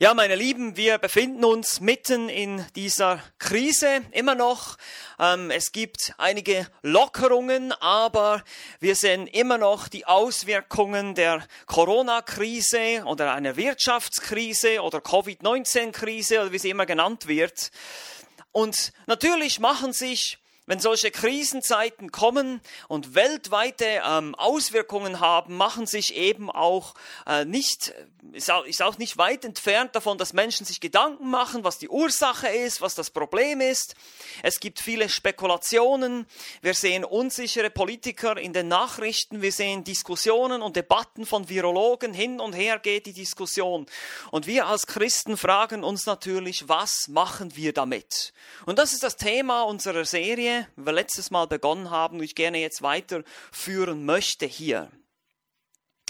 Ja, meine Lieben, wir befinden uns mitten in dieser Krise immer noch. Ähm, es gibt einige Lockerungen, aber wir sehen immer noch die Auswirkungen der Corona-Krise oder einer Wirtschaftskrise oder Covid-19-Krise oder wie sie immer genannt wird. Und natürlich machen sich wenn solche Krisenzeiten kommen und weltweite ähm, Auswirkungen haben, machen sich eben auch äh, nicht, ist auch, ist auch nicht weit entfernt davon, dass Menschen sich Gedanken machen, was die Ursache ist, was das Problem ist. Es gibt viele Spekulationen. Wir sehen unsichere Politiker in den Nachrichten. Wir sehen Diskussionen und Debatten von Virologen. Hin und her geht die Diskussion. Und wir als Christen fragen uns natürlich, was machen wir damit? Und das ist das Thema unserer Serie wie wir letztes Mal begonnen haben, und ich gerne jetzt weiterführen möchte hier.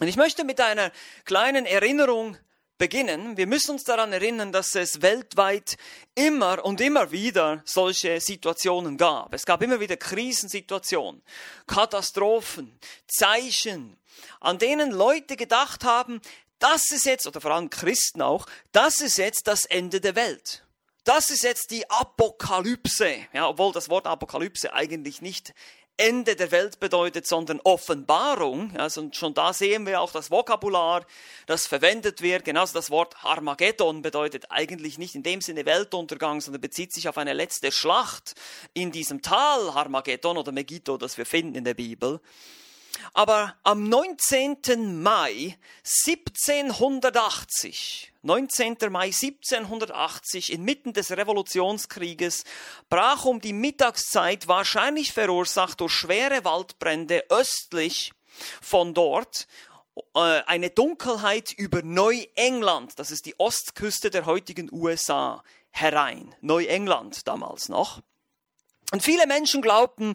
Und ich möchte mit einer kleinen Erinnerung beginnen. Wir müssen uns daran erinnern, dass es weltweit immer und immer wieder solche Situationen gab. Es gab immer wieder Krisensituationen, Katastrophen, Zeichen, an denen Leute gedacht haben, das ist jetzt, oder vor allem Christen auch, das ist jetzt das Ende der Welt. Das ist jetzt die Apokalypse, ja, obwohl das Wort Apokalypse eigentlich nicht Ende der Welt bedeutet, sondern Offenbarung. Also schon da sehen wir auch das Vokabular, das verwendet wird. Genauso das Wort Armageddon bedeutet eigentlich nicht in dem Sinne Weltuntergang, sondern bezieht sich auf eine letzte Schlacht in diesem Tal Armageddon oder Megiddo, das wir finden in der Bibel. Aber am 19. Mai 1780, 19. Mai 1780, inmitten des Revolutionskrieges, brach um die Mittagszeit, wahrscheinlich verursacht durch schwere Waldbrände östlich von dort, äh, eine Dunkelheit über Neuengland, das ist die Ostküste der heutigen USA, herein. Neuengland damals noch. Und viele Menschen glaubten,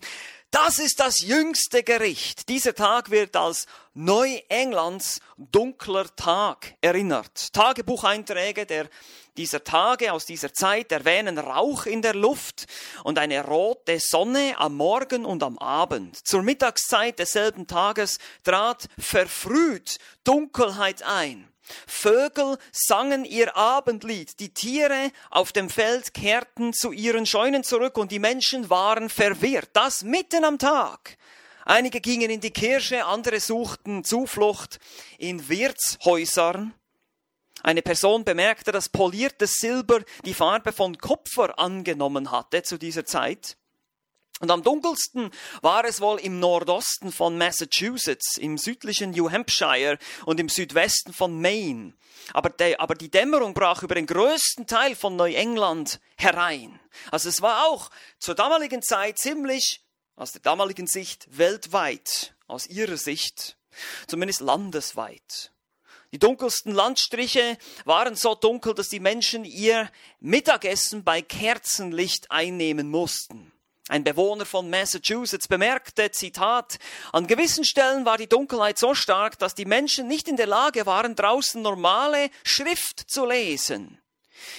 das ist das jüngste Gericht. Dieser Tag wird als Neuenglands dunkler Tag erinnert. Tagebucheinträge der, dieser Tage aus dieser Zeit erwähnen Rauch in der Luft und eine rote Sonne am Morgen und am Abend. Zur Mittagszeit desselben Tages trat verfrüht Dunkelheit ein. Vögel sangen ihr Abendlied, die Tiere auf dem Feld kehrten zu ihren Scheunen zurück und die Menschen waren verwirrt. Das mitten am Tag. Einige gingen in die Kirche, andere suchten Zuflucht in Wirtshäusern. Eine Person bemerkte, dass poliertes Silber die Farbe von Kupfer angenommen hatte zu dieser Zeit. Und am dunkelsten war es wohl im Nordosten von Massachusetts, im südlichen New Hampshire und im Südwesten von Maine. Aber, de, aber die Dämmerung brach über den größten Teil von Neuengland herein. Also es war auch zur damaligen Zeit ziemlich, aus der damaligen Sicht, weltweit, aus ihrer Sicht, zumindest landesweit. Die dunkelsten Landstriche waren so dunkel, dass die Menschen ihr Mittagessen bei Kerzenlicht einnehmen mussten. Ein Bewohner von Massachusetts bemerkte, Zitat, an gewissen Stellen war die Dunkelheit so stark, dass die Menschen nicht in der Lage waren, draußen normale Schrift zu lesen.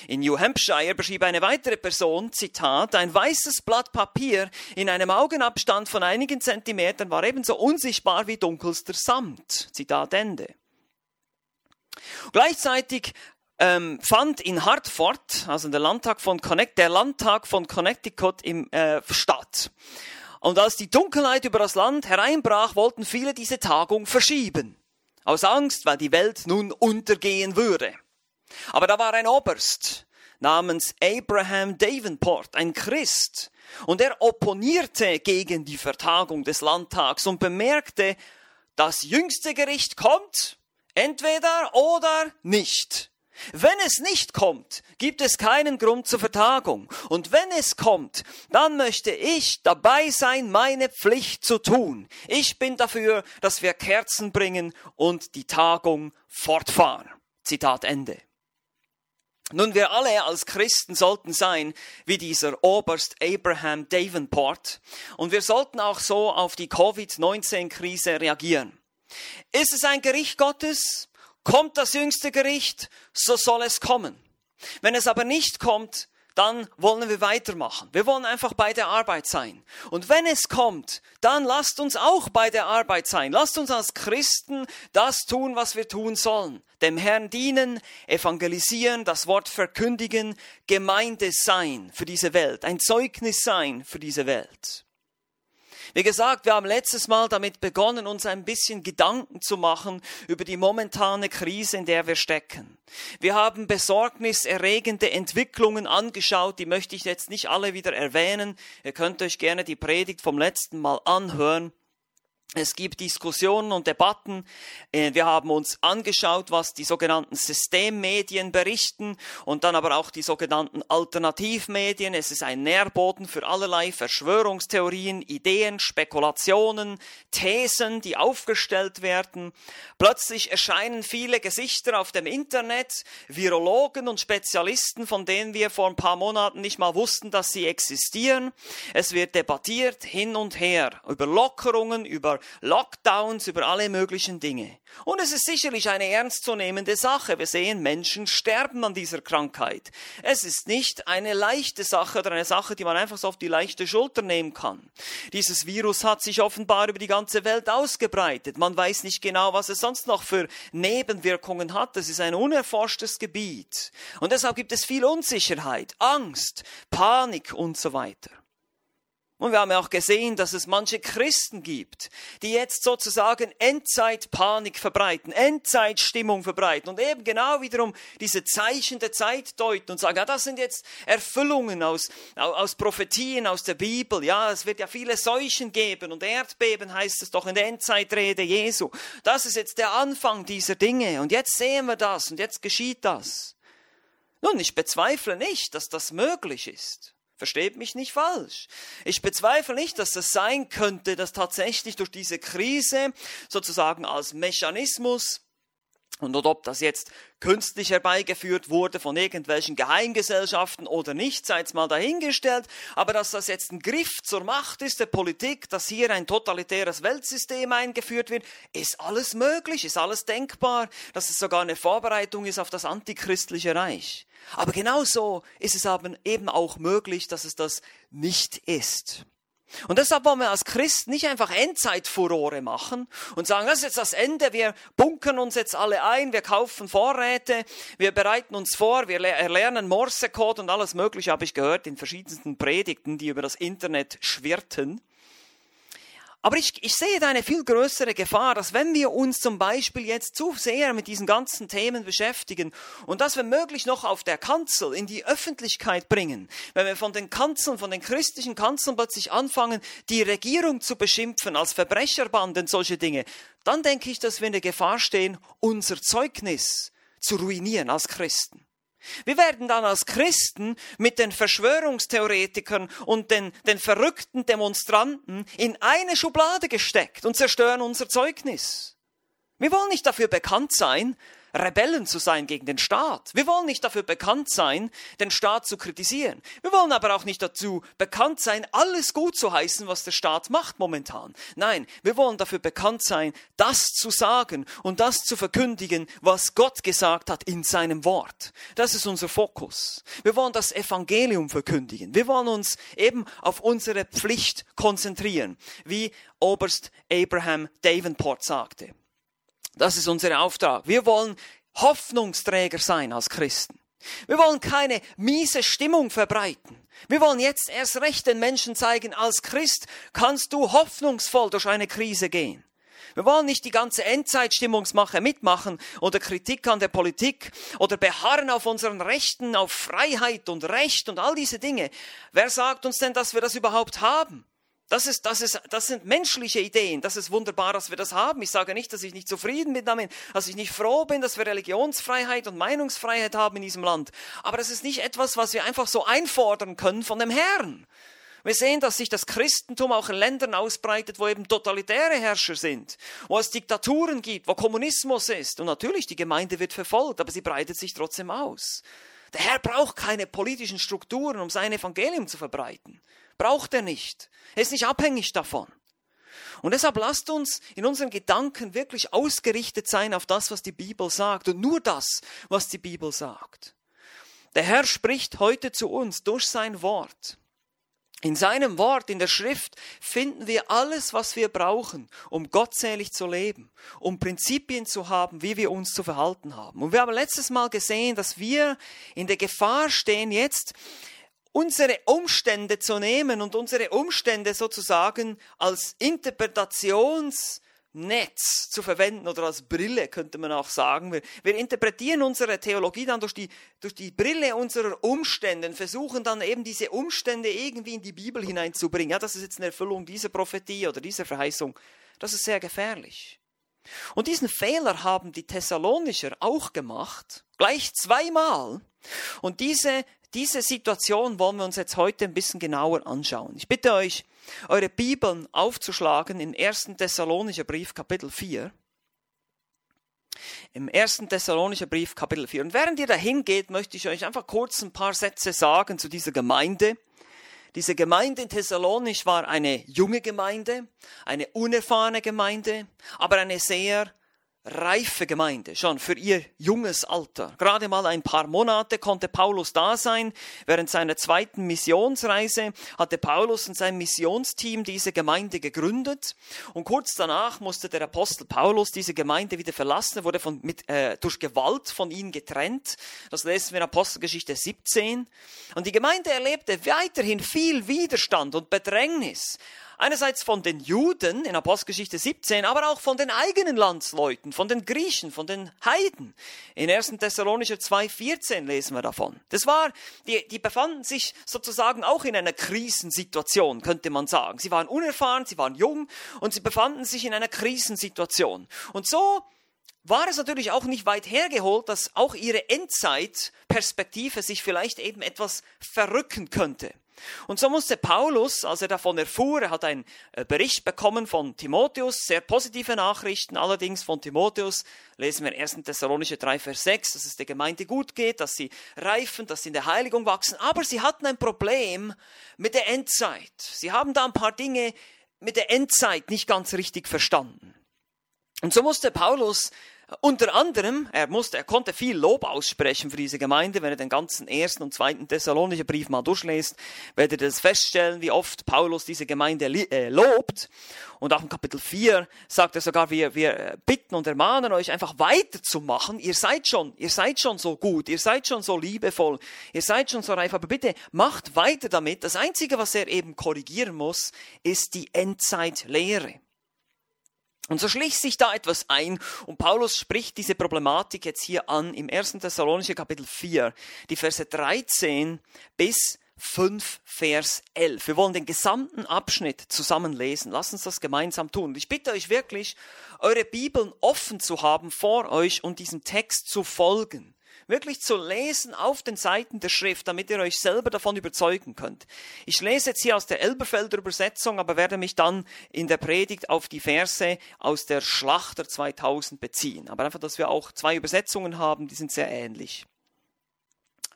In New Hampshire beschrieb eine weitere Person, Zitat, ein weißes Blatt Papier in einem Augenabstand von einigen Zentimetern war ebenso unsichtbar wie dunkelster Samt. Zitat Ende. Gleichzeitig ähm, fand in Hartford, also der Landtag von Connect, der Landtag von Connecticut im, äh, statt. Und als die Dunkelheit über das Land hereinbrach, wollten viele diese Tagung verschieben. Aus Angst, weil die Welt nun untergehen würde. Aber da war ein Oberst namens Abraham Davenport, ein Christ, und er opponierte gegen die Vertagung des Landtags und bemerkte, das jüngste Gericht kommt, entweder oder nicht. Wenn es nicht kommt, gibt es keinen Grund zur Vertagung. Und wenn es kommt, dann möchte ich dabei sein, meine Pflicht zu tun. Ich bin dafür, dass wir Kerzen bringen und die Tagung fortfahren. Zitat Ende. Nun, wir alle als Christen sollten sein wie dieser Oberst Abraham Davenport und wir sollten auch so auf die Covid-19-Krise reagieren. Ist es ein Gericht Gottes? Kommt das jüngste Gericht, so soll es kommen. Wenn es aber nicht kommt, dann wollen wir weitermachen. Wir wollen einfach bei der Arbeit sein. Und wenn es kommt, dann lasst uns auch bei der Arbeit sein. Lasst uns als Christen das tun, was wir tun sollen. Dem Herrn dienen, evangelisieren, das Wort verkündigen, Gemeinde sein für diese Welt, ein Zeugnis sein für diese Welt. Wie gesagt, wir haben letztes Mal damit begonnen, uns ein bisschen Gedanken zu machen über die momentane Krise, in der wir stecken. Wir haben besorgniserregende Entwicklungen angeschaut, die möchte ich jetzt nicht alle wieder erwähnen. Ihr könnt euch gerne die Predigt vom letzten Mal anhören. Es gibt Diskussionen und Debatten. Äh, wir haben uns angeschaut, was die sogenannten Systemmedien berichten und dann aber auch die sogenannten Alternativmedien. Es ist ein Nährboden für allerlei Verschwörungstheorien, Ideen, Spekulationen, Thesen, die aufgestellt werden. Plötzlich erscheinen viele Gesichter auf dem Internet, Virologen und Spezialisten, von denen wir vor ein paar Monaten nicht mal wussten, dass sie existieren. Es wird debattiert hin und her über Lockerungen, über Lockdowns, über alle möglichen Dinge. Und es ist sicherlich eine ernstzunehmende Sache. Wir sehen, Menschen sterben an dieser Krankheit. Es ist nicht eine leichte Sache oder eine Sache, die man einfach so auf die leichte Schulter nehmen kann. Dieses Virus hat sich offenbar über die ganze Welt ausgebreitet. Man weiß nicht genau, was es sonst noch für Nebenwirkungen hat. Es ist ein unerforschtes Gebiet. Und deshalb gibt es viel Unsicherheit, Angst, Panik und so weiter. Und wir haben ja auch gesehen, dass es manche Christen gibt, die jetzt sozusagen Endzeitpanik verbreiten, Endzeitstimmung verbreiten und eben genau wiederum diese Zeichen der Zeit deuten und sagen, ja, das sind jetzt Erfüllungen aus, aus Prophetien aus der Bibel. Ja, es wird ja viele Seuchen geben und Erdbeben heißt es doch in der Endzeitrede Jesu. Das ist jetzt der Anfang dieser Dinge und jetzt sehen wir das und jetzt geschieht das. Nun, ich bezweifle nicht, dass das möglich ist. Versteht mich nicht falsch. Ich bezweifle nicht, dass das sein könnte, dass tatsächlich durch diese Krise sozusagen als Mechanismus und ob das jetzt künstlich herbeigeführt wurde von irgendwelchen Geheimgesellschaften oder nicht, sei es mal dahingestellt, aber dass das jetzt ein Griff zur Macht ist der Politik, dass hier ein totalitäres Weltsystem eingeführt wird, ist alles möglich, ist alles denkbar, dass es sogar eine Vorbereitung ist auf das antichristliche Reich. Aber genauso ist es eben auch möglich, dass es das nicht ist. Und deshalb wollen wir als Christen nicht einfach Endzeitfurore machen und sagen, das ist jetzt das Ende, wir bunkern uns jetzt alle ein, wir kaufen Vorräte, wir bereiten uns vor, wir erlernen Morsecode und alles Mögliche, habe ich gehört in verschiedensten Predigten, die über das Internet schwirrten. Aber ich, ich sehe da eine viel größere Gefahr, dass wenn wir uns zum Beispiel jetzt zu sehr mit diesen ganzen Themen beschäftigen und das wir möglich noch auf der Kanzel in die Öffentlichkeit bringen, wenn wir von den Kanzeln, von den christlichen Kanzeln plötzlich anfangen, die Regierung zu beschimpfen als Verbrecherbanden, solche Dinge, dann denke ich, dass wir in der Gefahr stehen, unser Zeugnis zu ruinieren als Christen. Wir werden dann als Christen mit den Verschwörungstheoretikern und den, den verrückten Demonstranten in eine Schublade gesteckt und zerstören unser Zeugnis. Wir wollen nicht dafür bekannt sein, Rebellen zu sein gegen den Staat. Wir wollen nicht dafür bekannt sein, den Staat zu kritisieren. Wir wollen aber auch nicht dazu bekannt sein, alles gut zu heißen, was der Staat macht momentan. Nein, wir wollen dafür bekannt sein, das zu sagen und das zu verkündigen, was Gott gesagt hat in seinem Wort. Das ist unser Fokus. Wir wollen das Evangelium verkündigen. Wir wollen uns eben auf unsere Pflicht konzentrieren, wie Oberst Abraham Davenport sagte. Das ist unser Auftrag. Wir wollen Hoffnungsträger sein als Christen. Wir wollen keine miese Stimmung verbreiten. Wir wollen jetzt erst recht den Menschen zeigen, als Christ kannst du hoffnungsvoll durch eine Krise gehen. Wir wollen nicht die ganze Endzeitstimmungsmache mitmachen oder Kritik an der Politik oder beharren auf unseren Rechten, auf Freiheit und Recht und all diese Dinge. Wer sagt uns denn, dass wir das überhaupt haben? Das, ist, das, ist, das sind menschliche Ideen. Das ist wunderbar, dass wir das haben. Ich sage nicht, dass ich nicht zufrieden bin damit, dass ich nicht froh bin, dass wir Religionsfreiheit und Meinungsfreiheit haben in diesem Land. Aber das ist nicht etwas, was wir einfach so einfordern können von dem Herrn. Wir sehen, dass sich das Christentum auch in Ländern ausbreitet, wo eben totalitäre Herrscher sind, wo es Diktaturen gibt, wo Kommunismus ist. Und natürlich, die Gemeinde wird verfolgt, aber sie breitet sich trotzdem aus. Der Herr braucht keine politischen Strukturen, um sein Evangelium zu verbreiten. Braucht er nicht. Er ist nicht abhängig davon. Und deshalb lasst uns in unseren Gedanken wirklich ausgerichtet sein auf das, was die Bibel sagt und nur das, was die Bibel sagt. Der Herr spricht heute zu uns durch sein Wort. In seinem Wort, in der Schrift finden wir alles, was wir brauchen, um gottselig zu leben, um Prinzipien zu haben, wie wir uns zu verhalten haben. Und wir haben letztes Mal gesehen, dass wir in der Gefahr stehen, jetzt unsere Umstände zu nehmen und unsere Umstände sozusagen als Interpretations- Netz zu verwenden oder als Brille, könnte man auch sagen. Wir, wir, interpretieren unsere Theologie dann durch die, durch die Brille unserer Umstände und versuchen dann eben diese Umstände irgendwie in die Bibel hineinzubringen. Ja, das ist jetzt eine Erfüllung dieser Prophetie oder dieser Verheißung. Das ist sehr gefährlich. Und diesen Fehler haben die Thessalonicher auch gemacht, gleich zweimal. Und diese, diese Situation wollen wir uns jetzt heute ein bisschen genauer anschauen. Ich bitte euch, eure Bibeln aufzuschlagen in 1. Thessalonischer Brief Kapitel 4. Im 1. Thessalonischer Brief Kapitel 4. Und während ihr dahin geht, möchte ich euch einfach kurz ein paar Sätze sagen zu dieser Gemeinde. Diese Gemeinde in Thessalonisch war eine junge Gemeinde, eine unerfahrene Gemeinde, aber eine sehr reife Gemeinde, schon für ihr junges Alter. Gerade mal ein paar Monate konnte Paulus da sein. Während seiner zweiten Missionsreise hatte Paulus und sein Missionsteam diese Gemeinde gegründet. Und kurz danach musste der Apostel Paulus diese Gemeinde wieder verlassen, er wurde von, mit, äh, durch Gewalt von ihnen getrennt. Das lesen wir in Apostelgeschichte 17. Und die Gemeinde erlebte weiterhin viel Widerstand und Bedrängnis. Einerseits von den Juden in Apostelgeschichte 17, aber auch von den eigenen Landsleuten, von den Griechen, von den Heiden. In 1. Thessalonicher 2,14 lesen wir davon. Das war, die, die befanden sich sozusagen auch in einer Krisensituation, könnte man sagen. Sie waren unerfahren, sie waren jung und sie befanden sich in einer Krisensituation. Und so war es natürlich auch nicht weit hergeholt, dass auch ihre Endzeitperspektive sich vielleicht eben etwas verrücken könnte. Und so musste Paulus, als er davon erfuhr, er hat einen äh, Bericht bekommen von Timotheus, sehr positive Nachrichten allerdings von Timotheus, lesen wir 1. Thessalonische 3, Vers 6, dass es der Gemeinde gut geht, dass sie reifen, dass sie in der Heiligung wachsen, aber sie hatten ein Problem mit der Endzeit. Sie haben da ein paar Dinge mit der Endzeit nicht ganz richtig verstanden. Und so musste Paulus unter anderem, er musste, er konnte viel Lob aussprechen für diese Gemeinde. Wenn er den ganzen ersten und zweiten Thessalonicher Brief mal durchlässt, werdet ihr das feststellen, wie oft Paulus diese Gemeinde äh, lobt. Und auch im Kapitel 4 sagt er sogar, wir, wir bitten und ermahnen euch einfach weiterzumachen. Ihr seid schon, ihr seid schon so gut, ihr seid schon so liebevoll, ihr seid schon so reif, aber bitte macht weiter damit. Das Einzige, was er eben korrigieren muss, ist die Endzeitlehre. Und so schließt sich da etwas ein und Paulus spricht diese Problematik jetzt hier an im 1. Thessalonischer Kapitel 4, die Verse 13 bis 5 Vers 11. Wir wollen den gesamten Abschnitt zusammen lesen. Lass uns das gemeinsam tun. Ich bitte euch wirklich, eure Bibeln offen zu haben vor euch und diesem Text zu folgen wirklich zu lesen auf den Seiten der Schrift, damit ihr euch selber davon überzeugen könnt. Ich lese jetzt hier aus der Elberfelder Übersetzung, aber werde mich dann in der Predigt auf die Verse aus der Schlachter 2000 beziehen. Aber einfach, dass wir auch zwei Übersetzungen haben, die sind sehr ähnlich.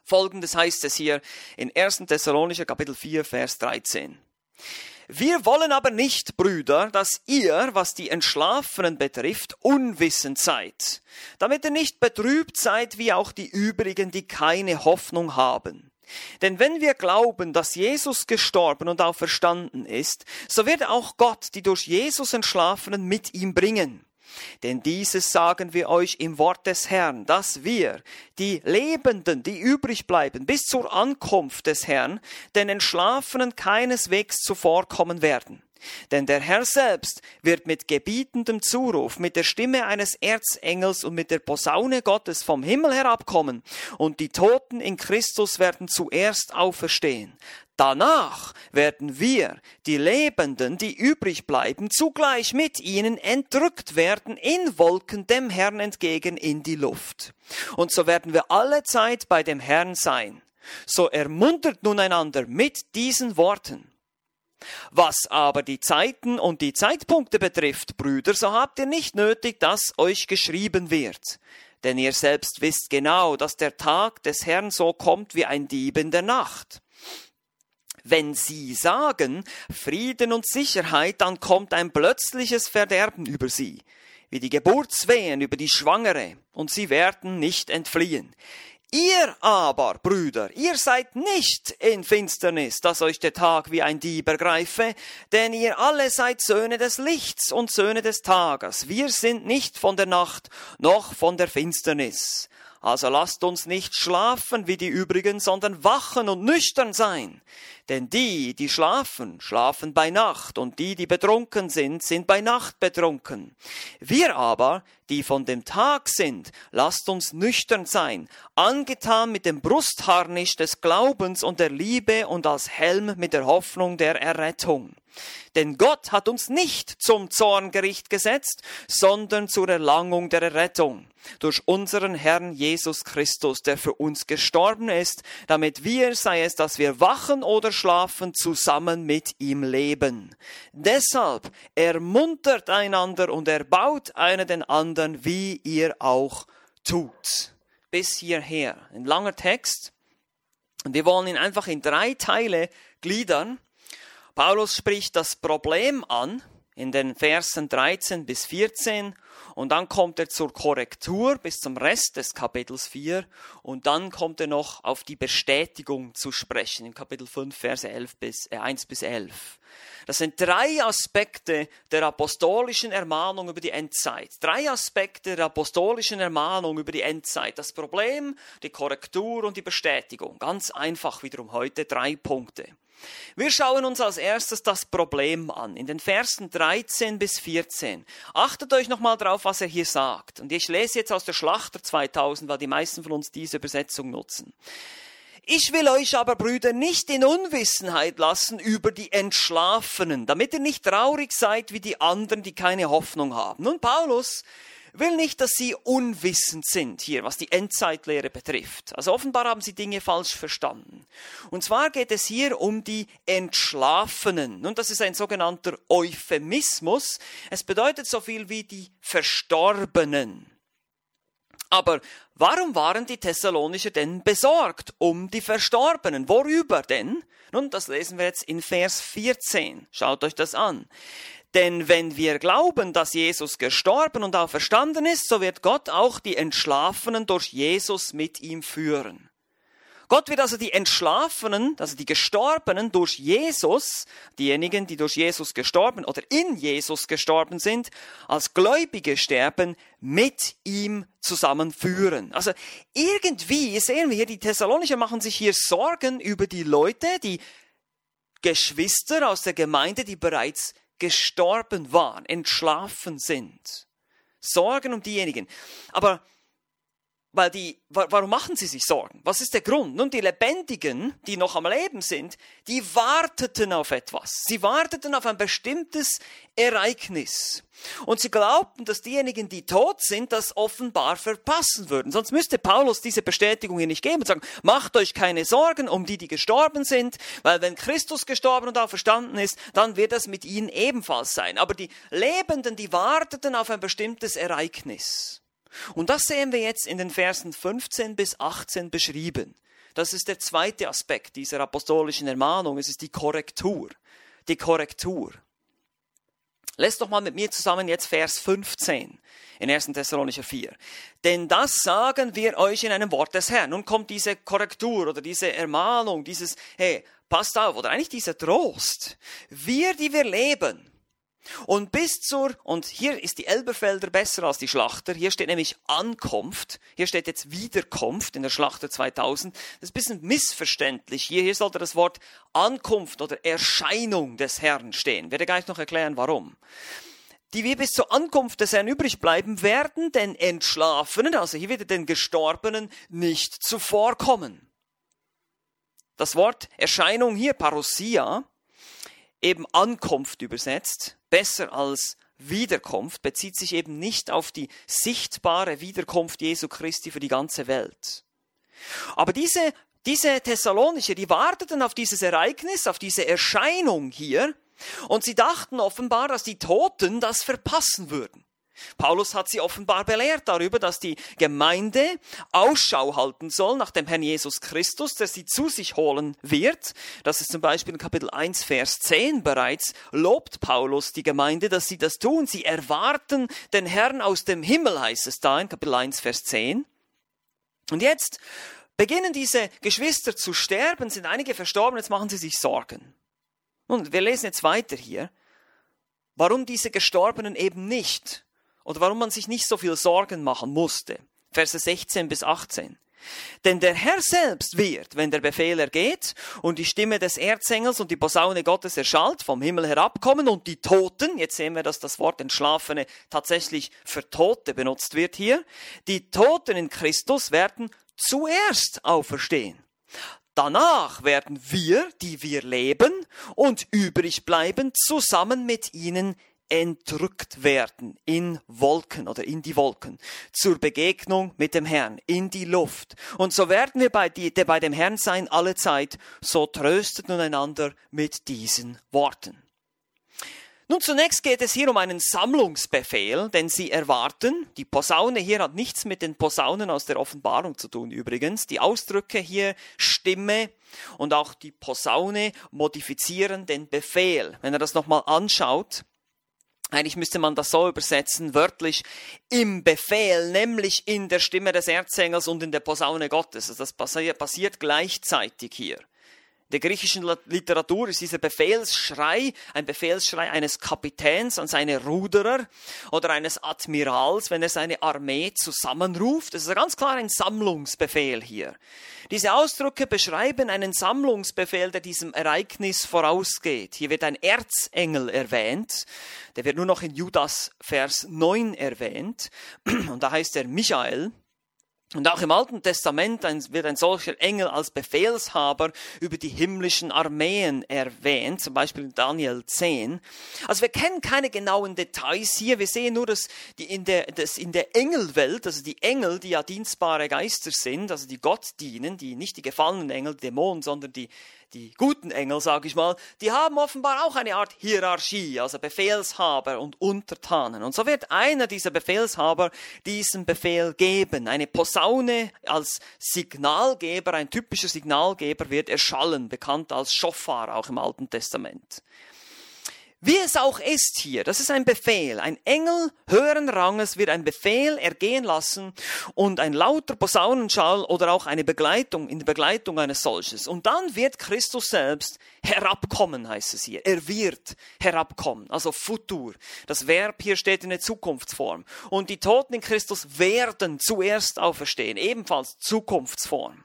Folgendes heißt es hier in 1. Thessalonischer Kapitel 4, Vers 13. Wir wollen aber nicht, Brüder, dass ihr, was die Entschlafenen betrifft, unwissend seid, damit ihr nicht betrübt seid wie auch die übrigen, die keine Hoffnung haben. Denn wenn wir glauben, dass Jesus gestorben und auferstanden ist, so wird auch Gott die durch Jesus Entschlafenen mit ihm bringen. Denn dieses sagen wir euch im Wort des Herrn, dass wir, die Lebenden, die übrig bleiben, bis zur Ankunft des Herrn, den Entschlafenen keineswegs zuvorkommen werden. Denn der Herr selbst wird mit gebietendem Zuruf, mit der Stimme eines Erzengels und mit der Posaune Gottes vom Himmel herabkommen, und die Toten in Christus werden zuerst auferstehen. Danach werden wir, die Lebenden, die übrig bleiben, zugleich mit ihnen entrückt werden in Wolken dem Herrn entgegen in die Luft. Und so werden wir alle Zeit bei dem Herrn sein. So ermuntert nun einander mit diesen Worten. Was aber die Zeiten und die Zeitpunkte betrifft, Brüder, so habt ihr nicht nötig, dass euch geschrieben wird. Denn ihr selbst wisst genau, dass der Tag des Herrn so kommt wie ein Dieb in der Nacht. Wenn sie sagen Frieden und Sicherheit, dann kommt ein plötzliches Verderben über sie, wie die Geburtswehen über die Schwangere, und sie werden nicht entfliehen. Ihr aber, Brüder, ihr seid nicht in Finsternis, dass euch der Tag wie ein Dieb ergreife, denn ihr alle seid Söhne des Lichts und Söhne des Tages. Wir sind nicht von der Nacht noch von der Finsternis. Also lasst uns nicht schlafen wie die übrigen, sondern wachen und nüchtern sein. Denn die, die schlafen, schlafen bei Nacht, und die, die betrunken sind, sind bei Nacht betrunken. Wir aber, die von dem Tag sind, lasst uns nüchtern sein, angetan mit dem Brustharnisch des Glaubens und der Liebe und als Helm mit der Hoffnung der Errettung. Denn Gott hat uns nicht zum Zorngericht gesetzt, sondern zur Erlangung der Errettung durch unseren Herrn Jesus Christus, der für uns gestorben ist, damit wir, sei es, dass wir wachen oder schlafen, zusammen mit ihm leben. Deshalb ermuntert einander und erbaut einer den anderen, wie ihr auch tut. Bis hierher. Ein langer Text. Und wir wollen ihn einfach in drei Teile gliedern. Paulus spricht das Problem an in den Versen 13 bis 14 und dann kommt er zur Korrektur bis zum Rest des Kapitels 4 und dann kommt er noch auf die Bestätigung zu sprechen in Kapitel 5, Verse 11 bis, äh, 1 bis 11. Das sind drei Aspekte der apostolischen Ermahnung über die Endzeit. Drei Aspekte der apostolischen Ermahnung über die Endzeit. Das Problem, die Korrektur und die Bestätigung. Ganz einfach wiederum heute drei Punkte. Wir schauen uns als erstes das Problem an, in den Versen 13 bis 14. Achtet euch nochmal drauf, was er hier sagt. Und ich lese jetzt aus der Schlachter 2000, weil die meisten von uns diese Übersetzung nutzen. Ich will euch aber, Brüder, nicht in Unwissenheit lassen über die Entschlafenen, damit ihr nicht traurig seid wie die anderen, die keine Hoffnung haben. Nun, Paulus will nicht, dass sie unwissend sind hier, was die Endzeitlehre betrifft. Also offenbar haben sie Dinge falsch verstanden. Und zwar geht es hier um die Entschlafenen. Nun, das ist ein sogenannter Euphemismus. Es bedeutet so viel wie die Verstorbenen. Aber warum waren die Thessalonicher denn besorgt um die Verstorbenen? Worüber denn? Nun, das lesen wir jetzt in Vers 14. Schaut euch das an. Denn wenn wir glauben, dass Jesus gestorben und auferstanden ist, so wird Gott auch die Entschlafenen durch Jesus mit ihm führen. Gott wird also die Entschlafenen, also die Gestorbenen durch Jesus, diejenigen, die durch Jesus gestorben oder in Jesus gestorben sind, als Gläubige sterben, mit ihm zusammenführen. Also irgendwie sehen wir hier, die Thessalonicher machen sich hier Sorgen über die Leute, die Geschwister aus der Gemeinde, die bereits gestorben waren, entschlafen sind. Sorgen um diejenigen. Aber weil die, warum machen sie sich Sorgen? Was ist der Grund? Nun, die Lebendigen, die noch am Leben sind, die warteten auf etwas. Sie warteten auf ein bestimmtes Ereignis. Und sie glaubten, dass diejenigen, die tot sind, das offenbar verpassen würden. Sonst müsste Paulus diese Bestätigung hier nicht geben und sagen, macht euch keine Sorgen um die, die gestorben sind, weil wenn Christus gestorben und auferstanden ist, dann wird das mit ihnen ebenfalls sein. Aber die Lebenden, die warteten auf ein bestimmtes Ereignis. Und das sehen wir jetzt in den Versen 15 bis 18 beschrieben. Das ist der zweite Aspekt dieser apostolischen Ermahnung. Es ist die Korrektur. Die Korrektur. Lest doch mal mit mir zusammen jetzt Vers 15 in 1. Thessalonicher 4. Denn das sagen wir euch in einem Wort des Herrn. Nun kommt diese Korrektur oder diese Ermahnung, dieses, hey, passt auf, oder eigentlich dieser Trost. Wir, die wir leben, und bis zur, und hier ist die Elberfelder besser als die Schlachter, hier steht nämlich Ankunft, hier steht jetzt Wiederkunft in der Schlachter 2000, das ist ein bisschen missverständlich, hier, hier sollte das Wort Ankunft oder Erscheinung des Herrn stehen, werde gleich noch erklären warum. Die wir bis zur Ankunft des Herrn übrig bleiben, werden den Entschlafenen, also hier wieder den Gestorbenen, nicht zuvorkommen. Das Wort Erscheinung hier, Parousia, eben Ankunft übersetzt, besser als Wiederkunft, bezieht sich eben nicht auf die sichtbare Wiederkunft Jesu Christi für die ganze Welt. Aber diese, diese Thessalonicher, die warteten auf dieses Ereignis, auf diese Erscheinung hier, und sie dachten offenbar, dass die Toten das verpassen würden. Paulus hat sie offenbar belehrt darüber, dass die Gemeinde Ausschau halten soll nach dem Herrn Jesus Christus, der sie zu sich holen wird. Das ist zum Beispiel in Kapitel 1, Vers 10 bereits, lobt Paulus die Gemeinde, dass sie das tun. Sie erwarten den Herrn aus dem Himmel, heißt es da in Kapitel 1, Vers 10. Und jetzt beginnen diese Geschwister zu sterben, sind einige verstorben, jetzt machen sie sich Sorgen. Und wir lesen jetzt weiter hier, warum diese Gestorbenen eben nicht oder warum man sich nicht so viel Sorgen machen musste. Verse 16 bis 18. Denn der Herr selbst wird, wenn der Befehl ergeht und die Stimme des Erzengels und die Posaune Gottes erschallt, vom Himmel herabkommen und die Toten, jetzt sehen wir, dass das Wort Entschlafene tatsächlich für Tote benutzt wird hier, die Toten in Christus werden zuerst auferstehen. Danach werden wir, die wir leben und übrig bleiben, zusammen mit ihnen entrückt werden in Wolken oder in die Wolken zur Begegnung mit dem Herrn in die Luft. Und so werden wir bei, die, bei dem Herrn sein alle Zeit. So tröstet nun einander mit diesen Worten. Nun, zunächst geht es hier um einen Sammlungsbefehl, denn sie erwarten, die Posaune hier hat nichts mit den Posaunen aus der Offenbarung zu tun übrigens, die Ausdrücke hier Stimme und auch die Posaune modifizieren den Befehl. Wenn er das nochmal anschaut, eigentlich müsste man das so übersetzen, wörtlich im Befehl, nämlich in der Stimme des Erzengels und in der Posaune Gottes. Also das passiert gleichzeitig hier der griechischen Literatur ist dieser Befehlsschrei ein Befehlsschrei eines Kapitäns an seine Ruderer oder eines Admirals, wenn er seine Armee zusammenruft. Das ist ganz klar ein Sammlungsbefehl hier. Diese Ausdrücke beschreiben einen Sammlungsbefehl, der diesem Ereignis vorausgeht. Hier wird ein Erzengel erwähnt. Der wird nur noch in Judas Vers 9 erwähnt. Und da heißt er Michael. Und auch im Alten Testament wird ein solcher Engel als Befehlshaber über die himmlischen Armeen erwähnt, zum Beispiel in Daniel 10. Also wir kennen keine genauen Details hier, wir sehen nur, dass, in, der, dass in der Engelwelt, also die Engel, die ja dienstbare Geister sind, also die Gott dienen, die nicht die gefallenen Engel, Dämonen, sondern die die guten Engel, sage ich mal, die haben offenbar auch eine Art Hierarchie, also Befehlshaber und Untertanen. Und so wird einer dieser Befehlshaber diesen Befehl geben. Eine Posaune als Signalgeber, ein typischer Signalgeber wird erschallen, bekannt als Schofar auch im Alten Testament. Wie es auch ist hier, das ist ein Befehl. Ein Engel höheren Ranges wird ein Befehl ergehen lassen und ein lauter Posaunenschall oder auch eine Begleitung, in der Begleitung eines solches. Und dann wird Christus selbst herabkommen, heißt es hier. Er wird herabkommen, also Futur. Das Verb hier steht in der Zukunftsform. Und die Toten in Christus werden zuerst auferstehen, ebenfalls Zukunftsform.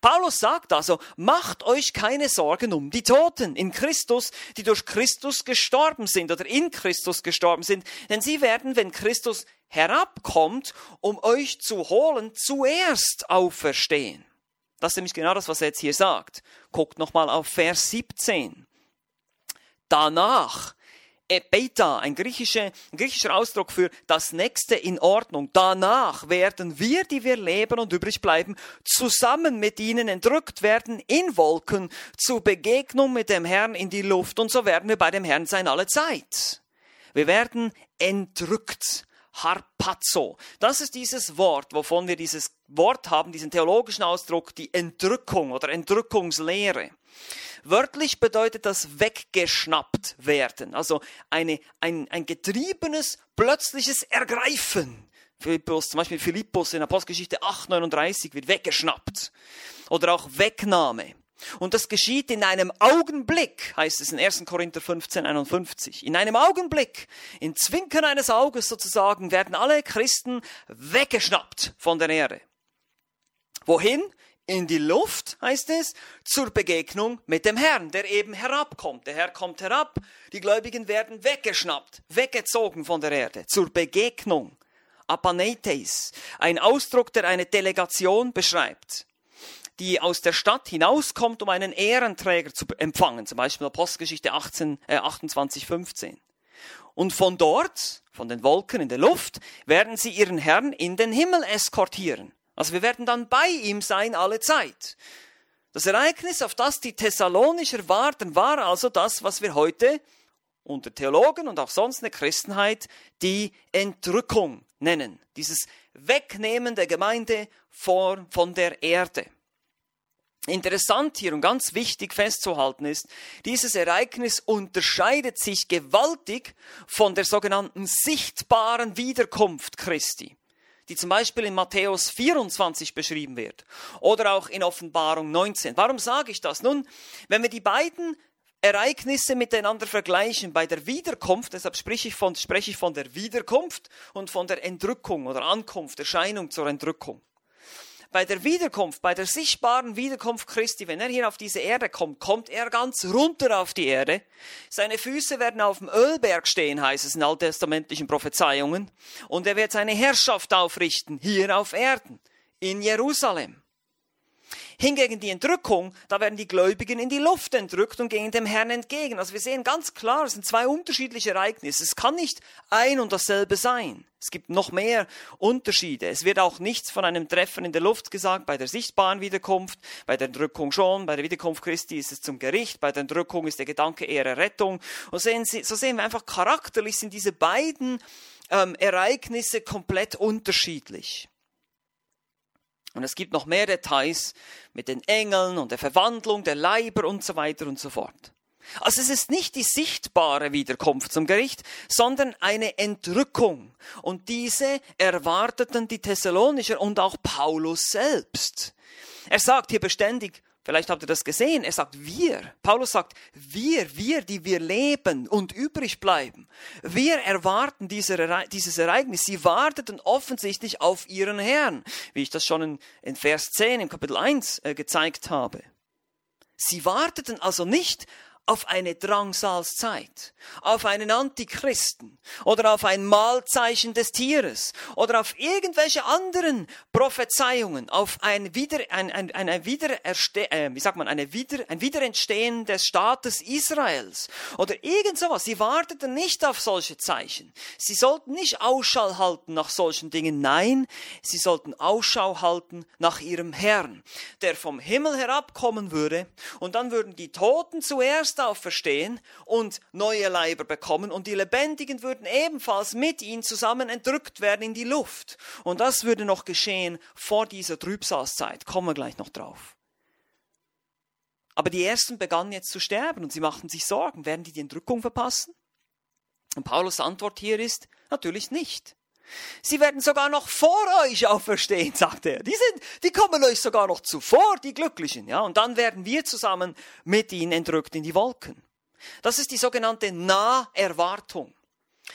Paulus sagt also, macht euch keine Sorgen um die Toten in Christus, die durch Christus gestorben sind oder in Christus gestorben sind, denn sie werden, wenn Christus herabkommt, um euch zu holen, zuerst auferstehen. Das ist nämlich genau das, was er jetzt hier sagt. Guckt nochmal auf Vers 17. Danach Epeita, ein griechischer, ein griechischer Ausdruck für das Nächste in Ordnung. Danach werden wir, die wir leben und übrig bleiben, zusammen mit ihnen entrückt werden in Wolken zur Begegnung mit dem Herrn in die Luft und so werden wir bei dem Herrn sein alle Zeit. Wir werden entrückt. Harpazo. Das ist dieses Wort, wovon wir dieses Wort haben, diesen theologischen Ausdruck, die Entrückung oder Entrückungslehre. Wörtlich bedeutet das weggeschnappt werden, also eine, ein, ein getriebenes, plötzliches Ergreifen. Philippus, zum Beispiel Philippus in Apostelgeschichte 8,39 wird weggeschnappt. Oder auch Wegnahme. Und das geschieht in einem Augenblick, heißt es in 1. Korinther 15, 51. In einem Augenblick, in Zwinkern eines Auges sozusagen, werden alle Christen weggeschnappt von der Erde. Wohin? In die Luft, heißt es, zur Begegnung mit dem Herrn, der eben herabkommt. Der Herr kommt herab, die Gläubigen werden weggeschnappt, weggezogen von der Erde, zur Begegnung. Apanetes, ein Ausdruck, der eine Delegation beschreibt, die aus der Stadt hinauskommt, um einen Ehrenträger zu empfangen, zum Beispiel Apostelgeschichte 18, äh, 28, 15. Und von dort, von den Wolken in der Luft, werden sie ihren Herrn in den Himmel eskortieren. Also wir werden dann bei ihm sein alle Zeit. Das Ereignis, auf das die Thessalonischer warten, war also das, was wir heute unter Theologen und auch sonst in der Christenheit die Entrückung nennen. Dieses Wegnehmen der Gemeinde von der Erde. Interessant hier und ganz wichtig festzuhalten ist, dieses Ereignis unterscheidet sich gewaltig von der sogenannten sichtbaren Wiederkunft Christi. Die zum Beispiel in Matthäus 24 beschrieben wird oder auch in Offenbarung 19. Warum sage ich das? Nun, wenn wir die beiden Ereignisse miteinander vergleichen bei der Wiederkunft, deshalb spreche ich, von, spreche ich von der Wiederkunft und von der Entrückung oder Ankunft, Erscheinung zur Entrückung bei der Wiederkunft, bei der sichtbaren Wiederkunft Christi, wenn er hier auf diese Erde kommt, kommt er ganz runter auf die Erde. Seine Füße werden auf dem Ölberg stehen, heißt es in alttestamentlichen Prophezeiungen. Und er wird seine Herrschaft aufrichten, hier auf Erden, in Jerusalem. Hingegen die Entrückung, da werden die Gläubigen in die Luft entrückt und gehen dem Herrn entgegen. Also wir sehen ganz klar, es sind zwei unterschiedliche Ereignisse. Es kann nicht ein und dasselbe sein. Es gibt noch mehr Unterschiede. Es wird auch nichts von einem Treffen in der Luft gesagt, bei der sichtbaren Wiederkunft, bei der Entrückung schon, bei der Wiederkunft Christi ist es zum Gericht, bei der Entrückung ist der Gedanke eher Errettung. Und sehen Sie, so sehen wir einfach charakterlich sind diese beiden ähm, Ereignisse komplett unterschiedlich. Und es gibt noch mehr Details mit den Engeln und der Verwandlung der Leiber und so weiter und so fort. Also es ist nicht die sichtbare Wiederkunft zum Gericht, sondern eine Entrückung. Und diese erwarteten die Thessalonicher und auch Paulus selbst. Er sagt hier beständig, Vielleicht habt ihr das gesehen. Er sagt wir. Paulus sagt wir, wir, die wir leben und übrig bleiben. Wir erwarten dieses Ereignis. Sie warteten offensichtlich auf ihren Herrn, wie ich das schon in, Vers 10 im Kapitel 1 äh, gezeigt habe. Sie warteten also nicht auf eine Drangsalszeit, auf einen Antichristen oder auf ein Mahlzeichen des Tieres oder auf irgendwelche anderen Prophezeiungen, auf ein wieder, ein, ein, eine Wiedererste äh, wie sagt man, eine wieder, ein Wiederentstehen des Staates Israels oder irgend sowas. Sie warteten nicht auf solche Zeichen. Sie sollten nicht Ausschau halten nach solchen Dingen. Nein, sie sollten Ausschau halten nach ihrem Herrn, der vom Himmel herabkommen würde und dann würden die Toten zuerst Auferstehen und neue Leiber bekommen und die Lebendigen würden ebenfalls mit ihnen zusammen entrückt werden in die Luft. Und das würde noch geschehen vor dieser Trübsalzeit. Kommen wir gleich noch drauf. Aber die Ersten begannen jetzt zu sterben und sie machten sich Sorgen. Werden die die Entrückung verpassen? Und Paulus Antwort hier ist, natürlich nicht. Sie werden sogar noch vor euch auferstehen, sagt er. Die sind, die kommen euch sogar noch zuvor, die Glücklichen, ja. Und dann werden wir zusammen mit ihnen entrückt in die Wolken. Das ist die sogenannte Naherwartung.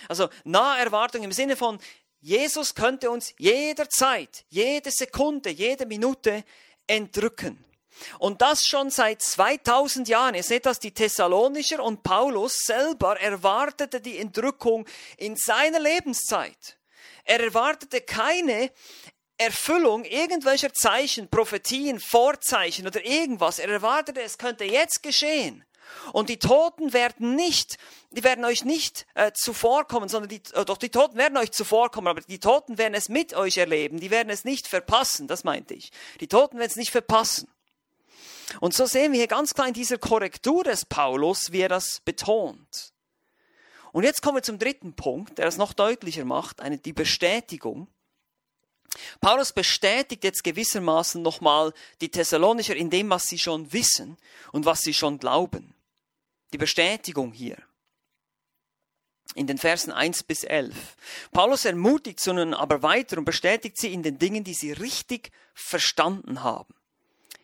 Also Naherwartung im Sinne von, Jesus könnte uns jederzeit, jede Sekunde, jede Minute entrücken. Und das schon seit 2000 Jahren. Ihr seht das, die Thessalonischer und Paulus selber erwartete die Entrückung in seiner Lebenszeit. Er erwartete keine Erfüllung irgendwelcher Zeichen, Prophetien, Vorzeichen oder irgendwas. Er erwartete, es könnte jetzt geschehen. Und die Toten werden nicht, die werden euch nicht äh, zuvorkommen, sondern die, äh, doch die Toten werden euch zuvorkommen, aber die Toten werden es mit euch erleben, die werden es nicht verpassen, das meinte ich. Die Toten werden es nicht verpassen. Und so sehen wir hier ganz klar in dieser Korrektur des Paulus, wie er das betont. Und jetzt kommen wir zum dritten Punkt, der es noch deutlicher macht, eine, die Bestätigung. Paulus bestätigt jetzt gewissermaßen nochmal die Thessalonicher in dem, was sie schon wissen und was sie schon glauben. Die Bestätigung hier. In den Versen 1 bis 11. Paulus ermutigt sie nun aber weiter und bestätigt sie in den Dingen, die sie richtig verstanden haben.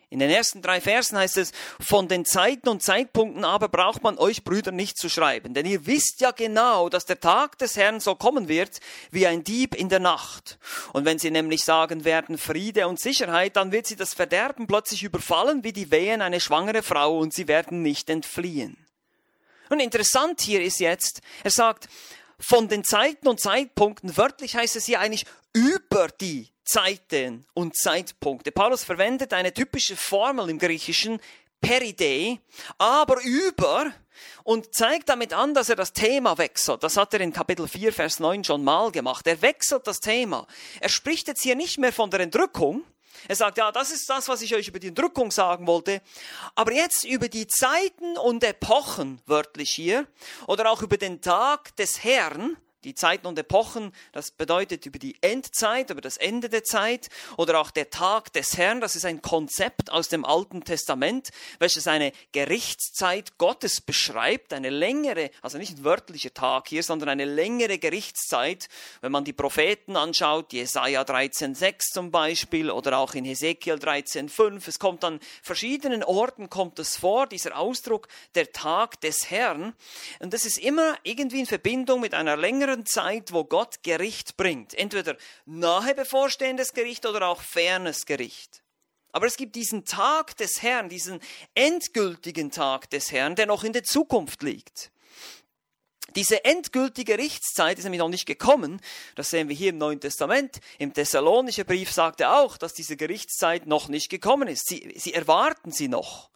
In den ersten drei Versen heißt es, von den Zeiten und Zeitpunkten aber braucht man euch Brüder nicht zu schreiben, denn ihr wisst ja genau, dass der Tag des Herrn so kommen wird wie ein Dieb in der Nacht. Und wenn sie nämlich sagen werden Friede und Sicherheit, dann wird sie das Verderben plötzlich überfallen wie die Wehen eine schwangere Frau und sie werden nicht entfliehen. Und interessant hier ist jetzt, er sagt, von den Zeiten und Zeitpunkten, wörtlich heißt es hier eigentlich über die Zeiten und Zeitpunkte. Paulus verwendet eine typische Formel im Griechischen, peride, aber über und zeigt damit an, dass er das Thema wechselt. Das hat er in Kapitel 4, Vers 9 schon mal gemacht. Er wechselt das Thema. Er spricht jetzt hier nicht mehr von der Entrückung. Er sagt, ja, das ist das, was ich euch über die Entrückung sagen wollte. Aber jetzt über die Zeiten und Epochen, wörtlich hier, oder auch über den Tag des Herrn, die Zeiten und Epochen, das bedeutet über die Endzeit, über das Ende der Zeit oder auch der Tag des Herrn, das ist ein Konzept aus dem Alten Testament, welches eine Gerichtszeit Gottes beschreibt, eine längere, also nicht ein wörtlicher Tag hier, sondern eine längere Gerichtszeit, wenn man die Propheten anschaut, Jesaja 13,6 zum Beispiel oder auch in Hesekiel 13,5, es kommt an verschiedenen Orten kommt es vor, dieser Ausdruck, der Tag des Herrn, und das ist immer irgendwie in Verbindung mit einer längeren Zeit, wo Gott Gericht bringt. Entweder nahe bevorstehendes Gericht oder auch fernes Gericht. Aber es gibt diesen Tag des Herrn, diesen endgültigen Tag des Herrn, der noch in der Zukunft liegt. Diese endgültige Gerichtszeit ist nämlich noch nicht gekommen. Das sehen wir hier im Neuen Testament. Im Thessalonischen Brief sagt er auch, dass diese Gerichtszeit noch nicht gekommen ist. Sie, sie erwarten sie noch.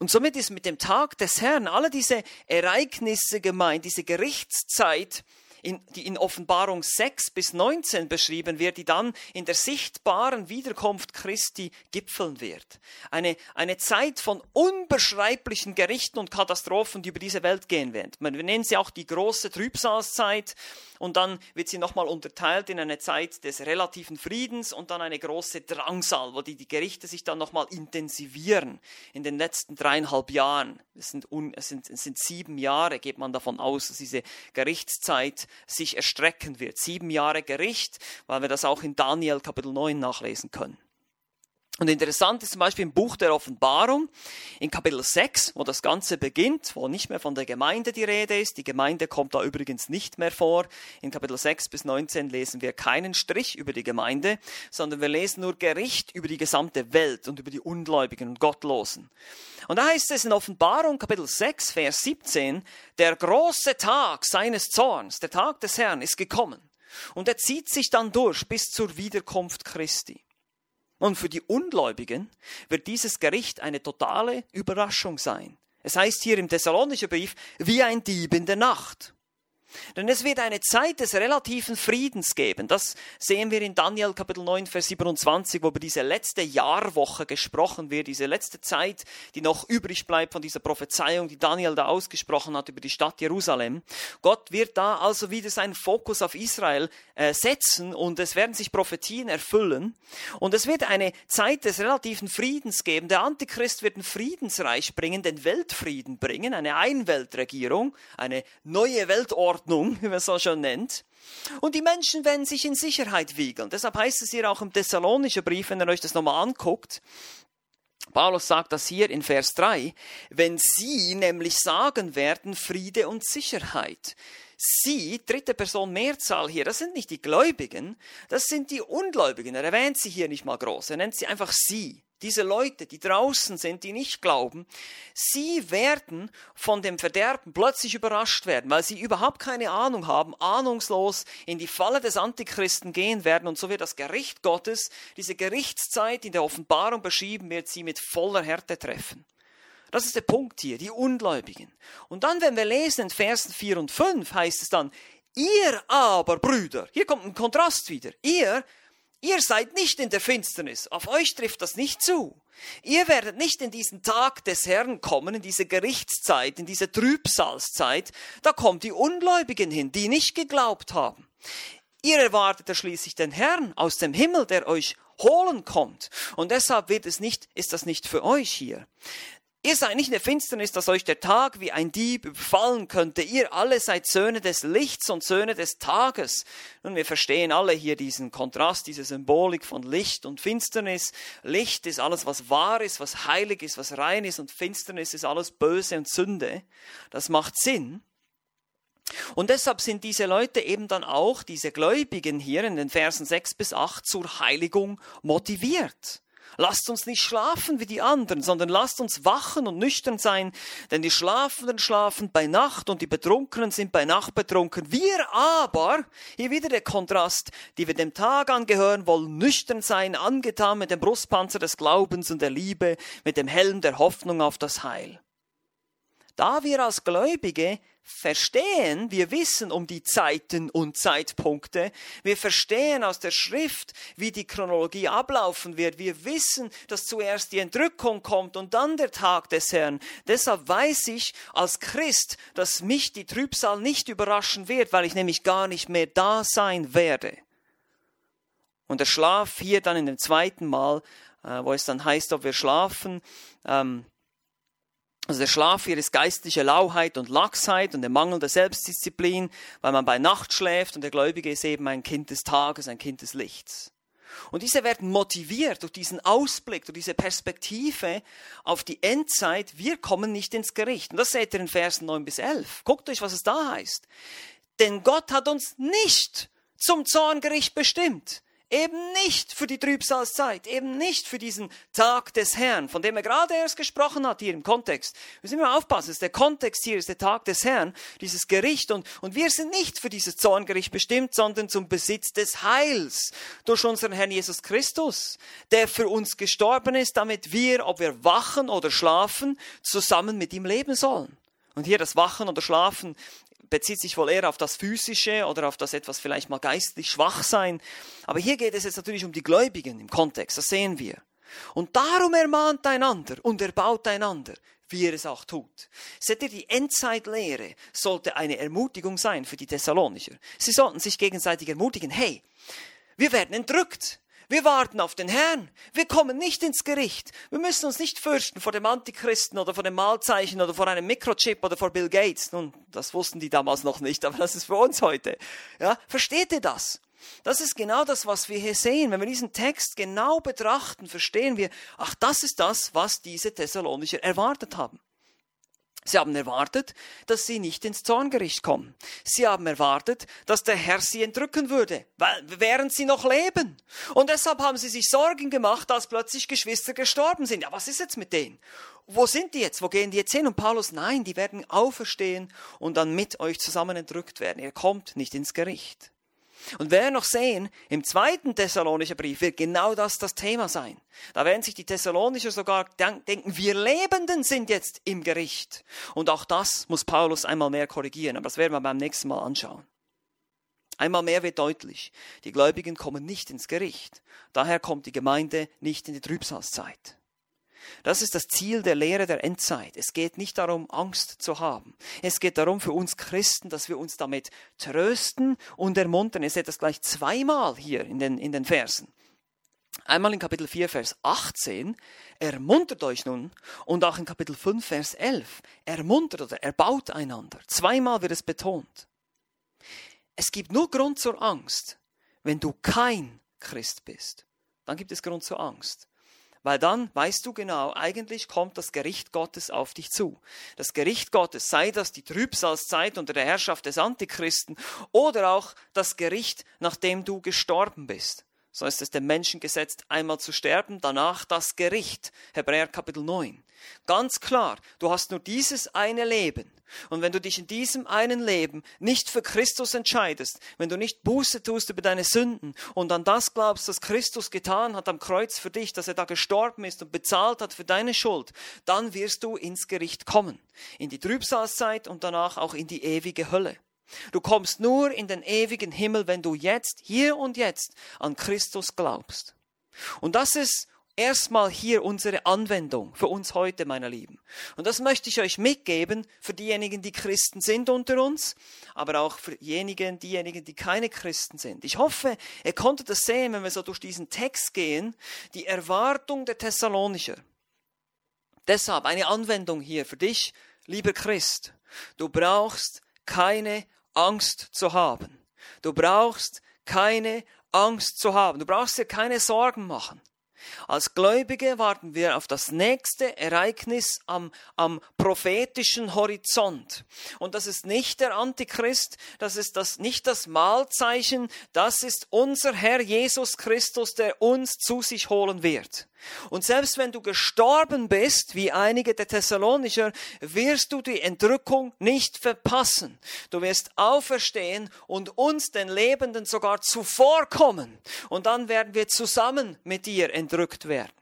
Und somit ist mit dem Tag des Herrn alle diese Ereignisse gemeint, diese Gerichtszeit, in, die in Offenbarung 6 bis 19 beschrieben wird, die dann in der sichtbaren Wiederkunft Christi gipfeln wird. Eine, eine Zeit von unbeschreiblichen Gerichten und Katastrophen, die über diese Welt gehen werden. Wir nennen sie auch die große Trübsalzeit und dann wird sie nochmal unterteilt in eine Zeit des relativen Friedens und dann eine große Drangsal, wo die, die Gerichte sich dann nochmal intensivieren in den letzten dreieinhalb Jahren. Es sind, un, es, sind, es sind sieben Jahre, geht man davon aus, dass diese Gerichtszeit sich erstrecken wird. Sieben Jahre Gericht, weil wir das auch in Daniel Kapitel 9 nachlesen können. Und interessant ist zum Beispiel im Buch der Offenbarung, in Kapitel 6, wo das Ganze beginnt, wo nicht mehr von der Gemeinde die Rede ist. Die Gemeinde kommt da übrigens nicht mehr vor. In Kapitel 6 bis 19 lesen wir keinen Strich über die Gemeinde, sondern wir lesen nur Gericht über die gesamte Welt und über die Ungläubigen und Gottlosen. Und da heißt es in Offenbarung Kapitel 6, Vers 17, der große Tag seines Zorns, der Tag des Herrn ist gekommen. Und er zieht sich dann durch bis zur Wiederkunft Christi. Und für die Ungläubigen wird dieses Gericht eine totale Überraschung sein. Es heißt hier im Thessalonischen Brief, wie ein Dieb in der Nacht. Denn es wird eine Zeit des relativen Friedens geben. Das sehen wir in Daniel Kapitel 9, Vers 27, wo über diese letzte Jahrwoche gesprochen wird, diese letzte Zeit, die noch übrig bleibt von dieser Prophezeiung, die Daniel da ausgesprochen hat über die Stadt Jerusalem. Gott wird da also wieder seinen Fokus auf Israel äh, setzen und es werden sich Prophetien erfüllen. Und es wird eine Zeit des relativen Friedens geben. Der Antichrist wird ein Friedensreich bringen, den Weltfrieden bringen, eine Einweltregierung, eine neue Weltordnung Ordnung, wie man es so schon nennt. Und die Menschen werden sich in Sicherheit wiegeln. Deshalb heißt es hier auch im Thessalonischen Brief, wenn ihr euch das nochmal anguckt, Paulus sagt das hier in Vers 3, wenn sie nämlich sagen werden Friede und Sicherheit. Sie, dritte Person Mehrzahl hier, das sind nicht die Gläubigen, das sind die Ungläubigen. Er erwähnt sie hier nicht mal groß, er nennt sie einfach sie diese Leute, die draußen sind, die nicht glauben, sie werden von dem Verderben plötzlich überrascht werden, weil sie überhaupt keine Ahnung haben, ahnungslos in die Falle des Antichristen gehen werden und so wird das Gericht Gottes, diese Gerichtszeit in der Offenbarung beschrieben wird, sie mit voller Härte treffen. Das ist der Punkt hier, die Ungläubigen. Und dann, wenn wir lesen in Versen 4 und 5, heißt es dann, ihr aber, Brüder, hier kommt ein Kontrast wieder, ihr Ihr seid nicht in der Finsternis. Auf euch trifft das nicht zu. Ihr werdet nicht in diesen Tag des Herrn kommen, in diese Gerichtszeit, in diese Trübsalzeit. Da kommen die Ungläubigen hin, die nicht geglaubt haben. Ihr erwartet schließlich den Herrn aus dem Himmel, der euch holen kommt. Und deshalb wird es nicht, ist das nicht für euch hier. Ihr seid nicht in der Finsternis, dass euch der Tag wie ein Dieb überfallen könnte. Ihr alle seid Söhne des Lichts und Söhne des Tages. Nun, wir verstehen alle hier diesen Kontrast, diese Symbolik von Licht und Finsternis. Licht ist alles, was wahr ist, was heilig ist, was rein ist und Finsternis ist alles Böse und Sünde. Das macht Sinn. Und deshalb sind diese Leute eben dann auch, diese Gläubigen hier in den Versen 6 bis 8 zur Heiligung motiviert. Lasst uns nicht schlafen wie die anderen, sondern lasst uns wachen und nüchtern sein, denn die Schlafenden schlafen bei Nacht und die Betrunkenen sind bei Nacht betrunken. Wir aber, hier wieder der Kontrast, die wir dem Tag angehören, wollen nüchtern sein, angetan mit dem Brustpanzer des Glaubens und der Liebe, mit dem Helm der Hoffnung auf das Heil. Da wir als Gläubige verstehen, wir wissen um die Zeiten und Zeitpunkte, wir verstehen aus der Schrift, wie die Chronologie ablaufen wird, wir wissen, dass zuerst die Entrückung kommt und dann der Tag des Herrn. Deshalb weiß ich als Christ, dass mich die Trübsal nicht überraschen wird, weil ich nämlich gar nicht mehr da sein werde. Und der Schlaf hier dann in dem zweiten Mal, äh, wo es dann heißt, ob wir schlafen, ähm, also der Schlaf hier ist geistliche Lauheit und Lachsheit und der Mangel der Selbstdisziplin, weil man bei Nacht schläft und der Gläubige ist eben ein Kind des Tages, ein Kind des Lichts. Und diese werden motiviert durch diesen Ausblick, durch diese Perspektive auf die Endzeit. Wir kommen nicht ins Gericht. Und das seht ihr in Versen 9 bis 11. Guckt euch, was es da heißt. Denn Gott hat uns nicht zum Zorngericht bestimmt, Eben nicht für die Trübsalzeit, eben nicht für diesen Tag des Herrn, von dem er gerade erst gesprochen hat hier im Kontext. Wir müssen immer aufpassen, der Kontext hier ist der Tag des Herrn, dieses Gericht und, und wir sind nicht für dieses Zorngericht bestimmt, sondern zum Besitz des Heils durch unseren Herrn Jesus Christus, der für uns gestorben ist, damit wir, ob wir wachen oder schlafen, zusammen mit ihm leben sollen. Und hier das Wachen oder Schlafen bezieht sich wohl eher auf das Physische oder auf das etwas vielleicht mal geistlich schwach sein. Aber hier geht es jetzt natürlich um die Gläubigen im Kontext, das sehen wir. Und darum ermahnt einander und erbaut einander, wie er es auch tut. Seht ihr, die Endzeitlehre sollte eine Ermutigung sein für die Thessalonicher. Sie sollten sich gegenseitig ermutigen, hey, wir werden entrückt. Wir warten auf den Herrn. Wir kommen nicht ins Gericht. Wir müssen uns nicht fürchten vor dem Antichristen oder vor dem Malzeichen oder vor einem Mikrochip oder vor Bill Gates. Nun, das wussten die damals noch nicht, aber das ist für uns heute. Ja, versteht ihr das? Das ist genau das, was wir hier sehen. Wenn wir diesen Text genau betrachten, verstehen wir, ach, das ist das, was diese Thessalonicher erwartet haben. Sie haben erwartet, dass sie nicht ins Zorngericht kommen. Sie haben erwartet, dass der Herr sie entrücken würde, während sie noch leben. Und deshalb haben sie sich Sorgen gemacht, als plötzlich Geschwister gestorben sind. Ja, was ist jetzt mit denen? Wo sind die jetzt? Wo gehen die jetzt hin? Und Paulus, nein, die werden auferstehen und dann mit euch zusammen entrückt werden. Ihr kommt nicht ins Gericht. Und werden noch sehen, im zweiten Thessalonischer Brief wird genau das das Thema sein. Da werden sich die Thessalonicher sogar denken, wir Lebenden sind jetzt im Gericht. Und auch das muss Paulus einmal mehr korrigieren, aber das werden wir beim nächsten Mal anschauen. Einmal mehr wird deutlich, die Gläubigen kommen nicht ins Gericht. Daher kommt die Gemeinde nicht in die Trübsalzeit. Das ist das Ziel der Lehre der Endzeit. Es geht nicht darum, Angst zu haben. Es geht darum für uns Christen, dass wir uns damit trösten und ermuntern. Ihr seht das gleich zweimal hier in den, in den Versen. Einmal in Kapitel 4, Vers 18, ermuntert euch nun, und auch in Kapitel 5, Vers 11, ermuntert oder erbaut einander. Zweimal wird es betont. Es gibt nur Grund zur Angst, wenn du kein Christ bist. Dann gibt es Grund zur Angst. Weil dann weißt du genau, eigentlich kommt das Gericht Gottes auf dich zu. Das Gericht Gottes, sei das die Trübsalzeit unter der Herrschaft des Antichristen oder auch das Gericht, nachdem du gestorben bist. So ist es dem Menschen gesetzt, einmal zu sterben, danach das Gericht. Hebräer Kapitel 9. Ganz klar, du hast nur dieses eine Leben. Und wenn du dich in diesem einen Leben nicht für Christus entscheidest, wenn du nicht Buße tust über deine Sünden und an das glaubst, was Christus getan hat am Kreuz für dich, dass er da gestorben ist und bezahlt hat für deine Schuld, dann wirst du ins Gericht kommen. In die Trübsalzeit und danach auch in die ewige Hölle. Du kommst nur in den ewigen Himmel, wenn du jetzt, hier und jetzt an Christus glaubst. Und das ist erstmal hier unsere Anwendung für uns heute, meine Lieben. Und das möchte ich euch mitgeben für diejenigen, die Christen sind unter uns, aber auch für diejenigen, diejenigen, die keine Christen sind. Ich hoffe, ihr konntet das sehen, wenn wir so durch diesen Text gehen, die Erwartung der Thessalonicher. Deshalb eine Anwendung hier für dich, lieber Christ. Du brauchst keine Angst zu haben. Du brauchst keine Angst zu haben. Du brauchst dir keine Sorgen machen. Als Gläubige warten wir auf das nächste Ereignis am, am prophetischen Horizont. Und das ist nicht der Antichrist, das ist das, nicht das Mahlzeichen, das ist unser Herr Jesus Christus, der uns zu sich holen wird. Und selbst wenn du gestorben bist, wie einige der Thessalonicher, wirst du die Entrückung nicht verpassen. Du wirst auferstehen und uns, den Lebenden, sogar zuvorkommen. Und dann werden wir zusammen mit dir entrückt werden.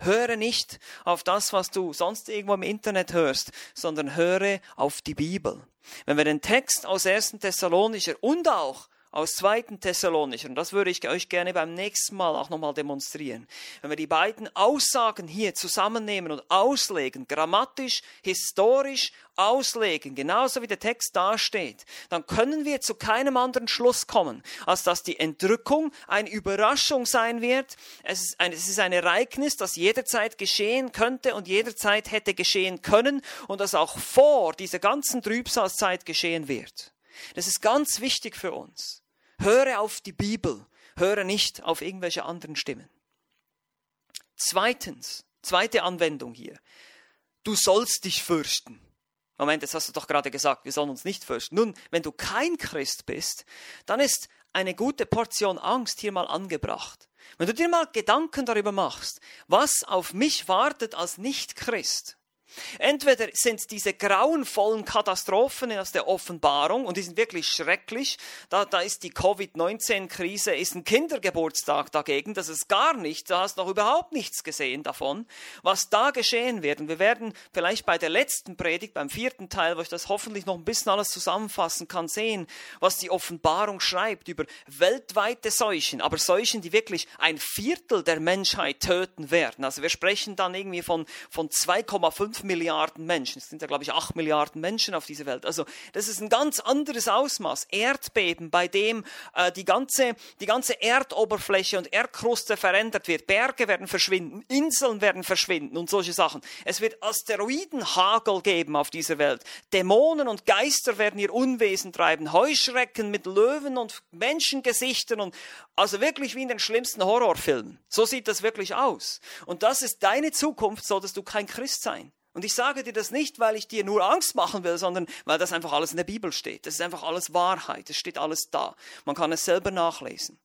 Höre nicht auf das, was du sonst irgendwo im Internet hörst, sondern höre auf die Bibel. Wenn wir den Text aus 1. Thessalonicher und auch aus 2. Thessalonicher, und das würde ich euch gerne beim nächsten Mal auch nochmal demonstrieren. Wenn wir die beiden Aussagen hier zusammennehmen und auslegen, grammatisch, historisch auslegen, genauso wie der Text dasteht, dann können wir zu keinem anderen Schluss kommen, als dass die Entrückung eine Überraschung sein wird. Es ist ein, es ist ein Ereignis, das jederzeit geschehen könnte und jederzeit hätte geschehen können und das auch vor dieser ganzen Trübsalzeit geschehen wird. Das ist ganz wichtig für uns. Höre auf die Bibel, höre nicht auf irgendwelche anderen Stimmen. Zweitens, zweite Anwendung hier. Du sollst dich fürchten. Moment, jetzt hast du doch gerade gesagt, wir sollen uns nicht fürchten. Nun, wenn du kein Christ bist, dann ist eine gute Portion Angst hier mal angebracht. Wenn du dir mal Gedanken darüber machst, was auf mich wartet als Nicht-Christ, Entweder sind diese grauenvollen Katastrophen aus der Offenbarung und die sind wirklich schrecklich. Da, da ist die Covid-19-Krise, ist ein Kindergeburtstag dagegen. Das ist gar nichts. Da hast du noch überhaupt nichts gesehen davon, was da geschehen wird. Und wir werden vielleicht bei der letzten Predigt, beim vierten Teil, wo ich das hoffentlich noch ein bisschen alles zusammenfassen kann, sehen, was die Offenbarung schreibt über weltweite Seuchen, aber Seuchen, die wirklich ein Viertel der Menschheit töten werden. Also wir sprechen dann irgendwie von, von 2,5 5 Milliarden Menschen. Es sind ja, glaube ich, 8 Milliarden Menschen auf dieser Welt. Also das ist ein ganz anderes Ausmaß. Erdbeben, bei dem äh, die, ganze, die ganze Erdoberfläche und Erdkruste verändert wird. Berge werden verschwinden, Inseln werden verschwinden und solche Sachen. Es wird Asteroidenhagel geben auf dieser Welt. Dämonen und Geister werden ihr Unwesen treiben. Heuschrecken mit Löwen und Menschengesichtern und also wirklich wie in den schlimmsten Horrorfilmen. So sieht das wirklich aus. Und das ist deine Zukunft, solltest du kein Christ sein. Und ich sage dir das nicht, weil ich dir nur Angst machen will, sondern weil das einfach alles in der Bibel steht. Das ist einfach alles Wahrheit. Es steht alles da. Man kann es selber nachlesen.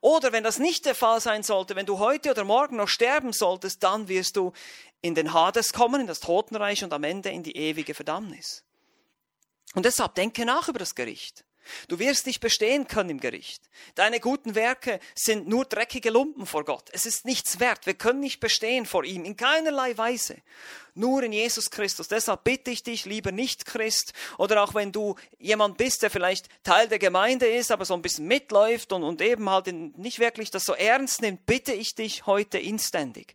Oder wenn das nicht der Fall sein sollte, wenn du heute oder morgen noch sterben solltest, dann wirst du in den Hades kommen, in das Totenreich und am Ende in die ewige Verdammnis. Und deshalb denke nach über das Gericht. Du wirst nicht bestehen können im Gericht. Deine guten Werke sind nur dreckige Lumpen vor Gott. Es ist nichts wert. Wir können nicht bestehen vor ihm in keinerlei Weise. Nur in Jesus Christus. Deshalb bitte ich dich, lieber nicht Christ, oder auch wenn du jemand bist, der vielleicht Teil der Gemeinde ist, aber so ein bisschen mitläuft und, und eben halt nicht wirklich das so ernst nimmt, bitte ich dich heute inständig.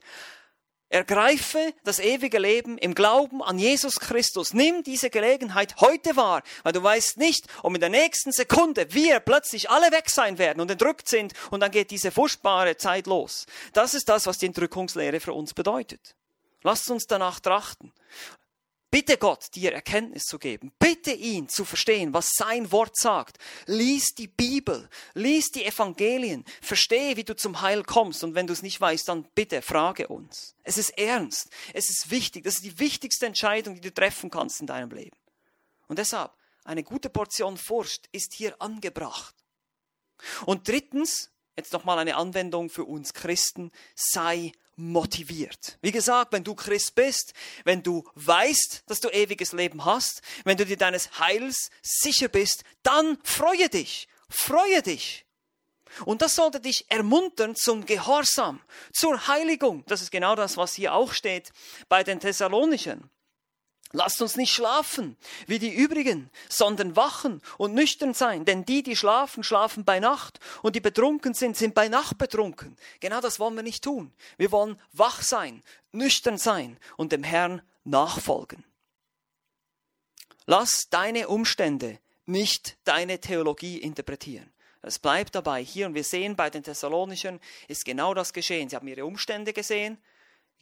Ergreife das ewige Leben im Glauben an Jesus Christus. Nimm diese Gelegenheit heute wahr, weil du weißt nicht, ob in der nächsten Sekunde wir plötzlich alle weg sein werden und entrückt sind und dann geht diese furchtbare Zeit los. Das ist das, was die Entrückungslehre für uns bedeutet. Lasst uns danach trachten. Bitte Gott, dir Erkenntnis zu geben. Bitte ihn zu verstehen, was sein Wort sagt. Lies die Bibel, lies die Evangelien, verstehe, wie du zum Heil kommst. Und wenn du es nicht weißt, dann bitte frage uns. Es ist ernst, es ist wichtig. Das ist die wichtigste Entscheidung, die du treffen kannst in deinem Leben. Und deshalb, eine gute Portion Furcht ist hier angebracht. Und drittens, jetzt nochmal eine Anwendung für uns Christen, sei motiviert. Wie gesagt, wenn du Christ bist, wenn du weißt, dass du ewiges Leben hast, wenn du dir deines Heils sicher bist, dann freue dich, freue dich. Und das sollte dich ermuntern zum Gehorsam, zur Heiligung. Das ist genau das, was hier auch steht bei den Thessalonichern. Lasst uns nicht schlafen wie die übrigen, sondern wachen und nüchtern sein, denn die, die schlafen, schlafen bei Nacht und die betrunken sind, sind bei Nacht betrunken. Genau das wollen wir nicht tun. Wir wollen wach sein, nüchtern sein und dem Herrn nachfolgen. Lass deine Umstände nicht deine Theologie interpretieren. Es bleibt dabei hier und wir sehen bei den Thessalonichern ist genau das geschehen. Sie haben ihre Umstände gesehen,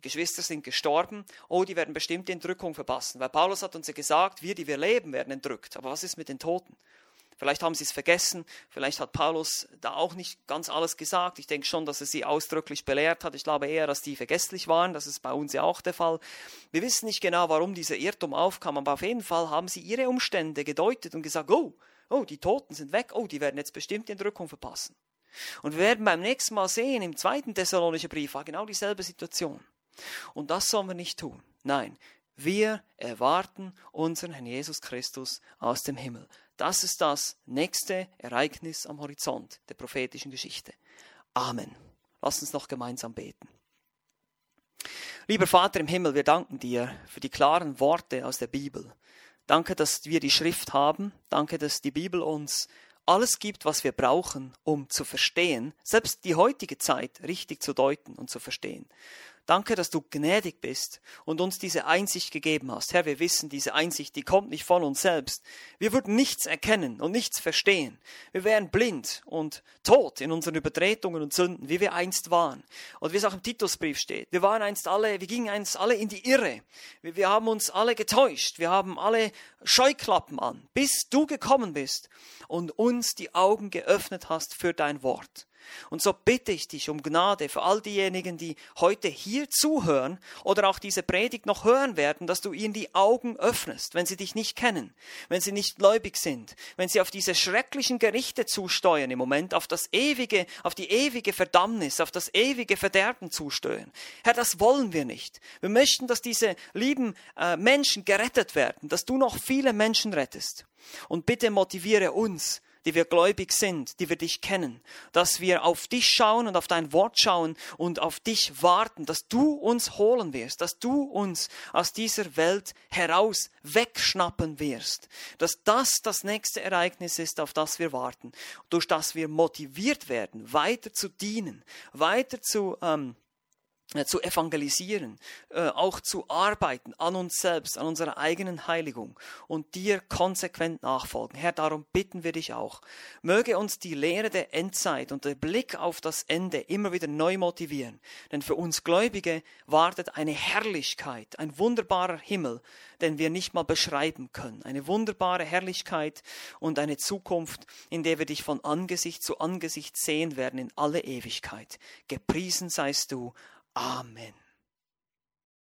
Geschwister sind gestorben, oh, die werden bestimmt die Entrückung verpassen. Weil Paulus hat uns ja gesagt, wir, die wir leben, werden entrückt. Aber was ist mit den Toten? Vielleicht haben sie es vergessen, vielleicht hat Paulus da auch nicht ganz alles gesagt. Ich denke schon, dass er sie ausdrücklich belehrt hat. Ich glaube eher, dass die vergesslich waren. Das ist bei uns ja auch der Fall. Wir wissen nicht genau, warum dieser Irrtum aufkam, aber auf jeden Fall haben sie ihre Umstände gedeutet und gesagt, oh, oh, die Toten sind weg, oh, die werden jetzt bestimmt die Entrückung verpassen. Und wir werden beim nächsten Mal sehen, im zweiten Thessalonischen Brief war genau dieselbe Situation. Und das sollen wir nicht tun. Nein, wir erwarten unseren Herrn Jesus Christus aus dem Himmel. Das ist das nächste Ereignis am Horizont der prophetischen Geschichte. Amen. Lass uns noch gemeinsam beten. Lieber Vater im Himmel, wir danken dir für die klaren Worte aus der Bibel. Danke, dass wir die Schrift haben. Danke, dass die Bibel uns alles gibt, was wir brauchen, um zu verstehen, selbst die heutige Zeit richtig zu deuten und zu verstehen. Danke, dass du gnädig bist und uns diese Einsicht gegeben hast. Herr, wir wissen, diese Einsicht, die kommt nicht von uns selbst. Wir würden nichts erkennen und nichts verstehen. Wir wären blind und tot in unseren Übertretungen und Sünden, wie wir einst waren. Und wie es auch im Titusbrief steht, wir waren einst alle, wir gingen einst alle in die Irre. Wir, wir haben uns alle getäuscht. Wir haben alle Scheuklappen an, bis du gekommen bist und uns die Augen geöffnet hast für dein Wort. Und so bitte ich dich um Gnade für all diejenigen, die heute hier zuhören oder auch diese Predigt noch hören werden, dass du ihnen die Augen öffnest, wenn sie dich nicht kennen, wenn sie nicht gläubig sind, wenn sie auf diese schrecklichen Gerichte zusteuern im Moment, auf das ewige, auf die ewige Verdammnis, auf das ewige Verderben zusteuern. Herr, das wollen wir nicht. Wir möchten, dass diese lieben äh, Menschen gerettet werden, dass du noch viele Menschen rettest. Und bitte motiviere uns, die wir gläubig sind, die wir dich kennen, dass wir auf dich schauen und auf dein Wort schauen und auf dich warten, dass du uns holen wirst, dass du uns aus dieser Welt heraus wegschnappen wirst, dass das das nächste Ereignis ist, auf das wir warten, durch das wir motiviert werden, weiter zu dienen, weiter zu ähm, äh, zu evangelisieren, äh, auch zu arbeiten an uns selbst, an unserer eigenen Heiligung und dir konsequent nachfolgen. Herr, darum bitten wir dich auch. Möge uns die Lehre der Endzeit und der Blick auf das Ende immer wieder neu motivieren. Denn für uns Gläubige wartet eine Herrlichkeit, ein wunderbarer Himmel, den wir nicht mal beschreiben können. Eine wunderbare Herrlichkeit und eine Zukunft, in der wir dich von Angesicht zu Angesicht sehen werden in alle Ewigkeit. Gepriesen seist du. Amen.